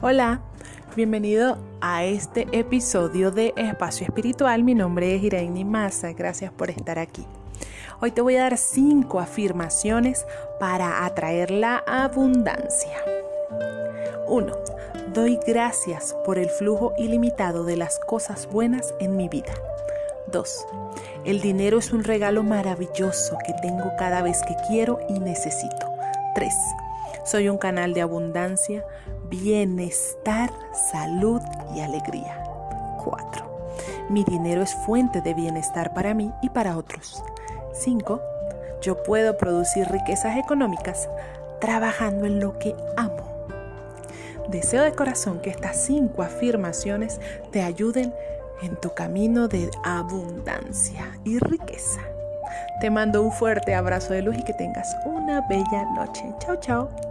Hola, bienvenido a este episodio de Espacio Espiritual. Mi nombre es Iraini Massa, gracias por estar aquí. Hoy te voy a dar cinco afirmaciones para atraer la abundancia. 1. Doy gracias por el flujo ilimitado de las cosas buenas en mi vida. 2. El dinero es un regalo maravilloso que tengo cada vez que quiero y necesito. 3. Soy un canal de abundancia, bienestar, salud y alegría. 4. Mi dinero es fuente de bienestar para mí y para otros. 5. Yo puedo producir riquezas económicas trabajando en lo que amo. Deseo de corazón que estas cinco afirmaciones te ayuden en tu camino de abundancia y riqueza. Te mando un fuerte abrazo de luz y que tengas una bella noche. Chao, chao.